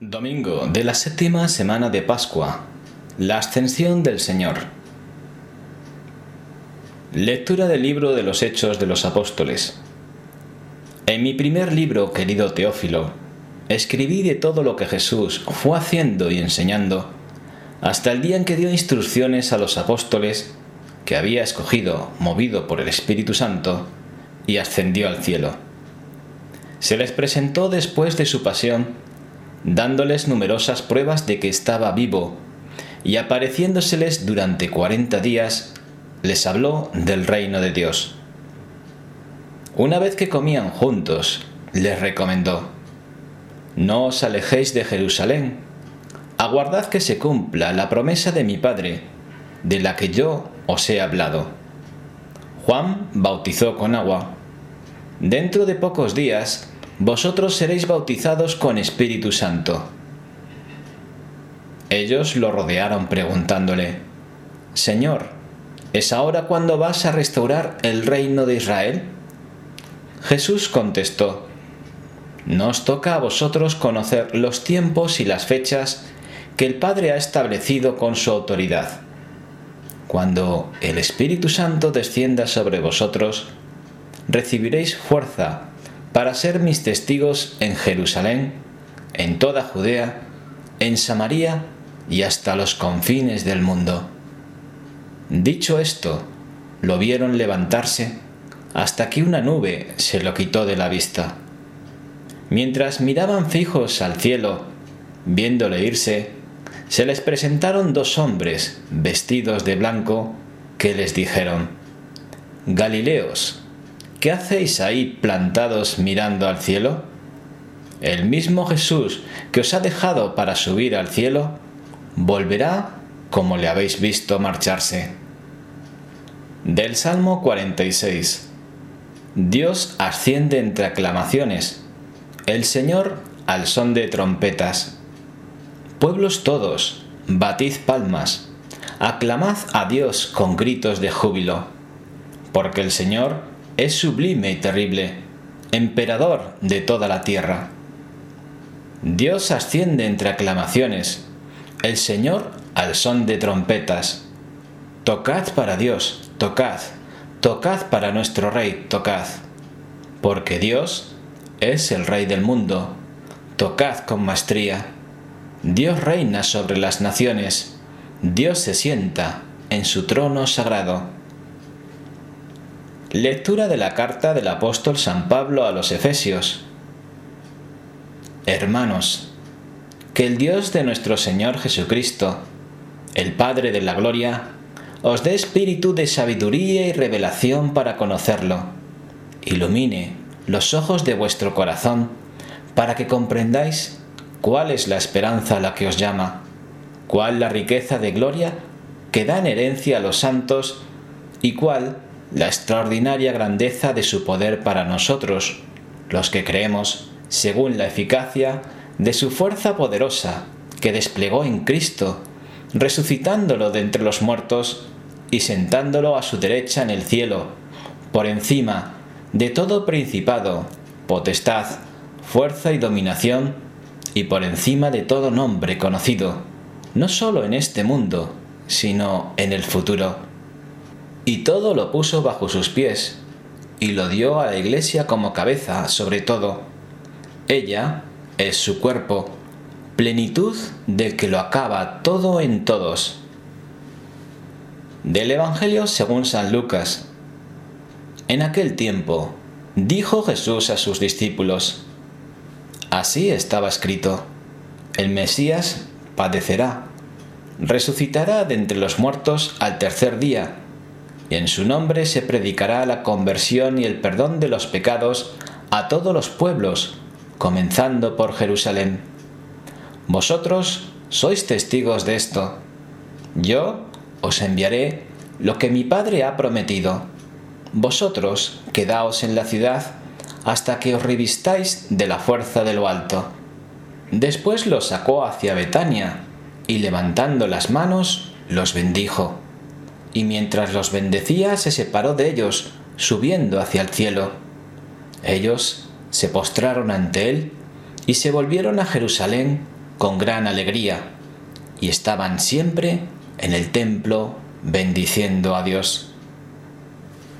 Domingo de la séptima semana de Pascua. La ascensión del Señor. Lectura del libro de los Hechos de los Apóstoles. En mi primer libro, querido Teófilo, escribí de todo lo que Jesús fue haciendo y enseñando hasta el día en que dio instrucciones a los apóstoles que había escogido, movido por el Espíritu Santo, y ascendió al cielo. Se les presentó después de su pasión dándoles numerosas pruebas de que estaba vivo, y apareciéndoseles durante cuarenta días, les habló del reino de Dios. Una vez que comían juntos, les recomendó, No os alejéis de Jerusalén, aguardad que se cumpla la promesa de mi Padre, de la que yo os he hablado. Juan bautizó con agua. Dentro de pocos días vosotros seréis bautizados con Espíritu Santo. Ellos lo rodearon preguntándole, Señor, ¿es ahora cuando vas a restaurar el reino de Israel? Jesús contestó, No os toca a vosotros conocer los tiempos y las fechas que el Padre ha establecido con su autoridad. Cuando el Espíritu Santo descienda sobre vosotros, recibiréis fuerza para ser mis testigos en Jerusalén, en toda Judea, en Samaria y hasta los confines del mundo. Dicho esto, lo vieron levantarse hasta que una nube se lo quitó de la vista. Mientras miraban fijos al cielo, viéndole irse, se les presentaron dos hombres vestidos de blanco que les dijeron, Galileos, ¿qué hacéis ahí plantados mirando al cielo? El mismo Jesús que os ha dejado para subir al cielo, volverá como le habéis visto marcharse. Del Salmo 46. Dios asciende entre aclamaciones, el Señor al son de trompetas. Pueblos todos, batid palmas, aclamad a Dios con gritos de júbilo, porque el Señor es sublime y terrible, emperador de toda la tierra. Dios asciende entre aclamaciones, el Señor al son de trompetas. Tocad para Dios, tocad, tocad para nuestro Rey, tocad, porque Dios es el Rey del mundo, tocad con maestría. Dios reina sobre las naciones, Dios se sienta en su trono sagrado. Lectura de la carta del apóstol San Pablo a los Efesios. Hermanos, que el Dios de nuestro Señor Jesucristo, el Padre de la Gloria, os dé espíritu de sabiduría y revelación para conocerlo. Ilumine los ojos de vuestro corazón para que comprendáis cuál es la esperanza a la que os llama, cuál la riqueza de gloria que da en herencia a los santos y cuál la extraordinaria grandeza de su poder para nosotros, los que creemos, según la eficacia de su fuerza poderosa que desplegó en Cristo, resucitándolo de entre los muertos y sentándolo a su derecha en el cielo, por encima de todo principado, potestad, fuerza y dominación, y por encima de todo nombre conocido, no sólo en este mundo, sino en el futuro y todo lo puso bajo sus pies, y lo dio a la iglesia como cabeza sobre todo. Ella es su cuerpo, plenitud del que lo acaba todo en todos. Del Evangelio según San Lucas. En aquel tiempo, dijo Jesús a sus discípulos, Así estaba escrito, el Mesías padecerá, resucitará de entre los muertos al tercer día, y en su nombre se predicará la conversión y el perdón de los pecados a todos los pueblos, comenzando por Jerusalén. Vosotros sois testigos de esto. Yo os enviaré lo que mi Padre ha prometido. Vosotros quedaos en la ciudad hasta que os revistáis de la fuerza de lo alto. Después los sacó hacia Betania, y levantando las manos, los bendijo y mientras los bendecía se separó de ellos, subiendo hacia el cielo. Ellos se postraron ante él y se volvieron a Jerusalén con gran alegría y estaban siempre en el templo bendiciendo a Dios.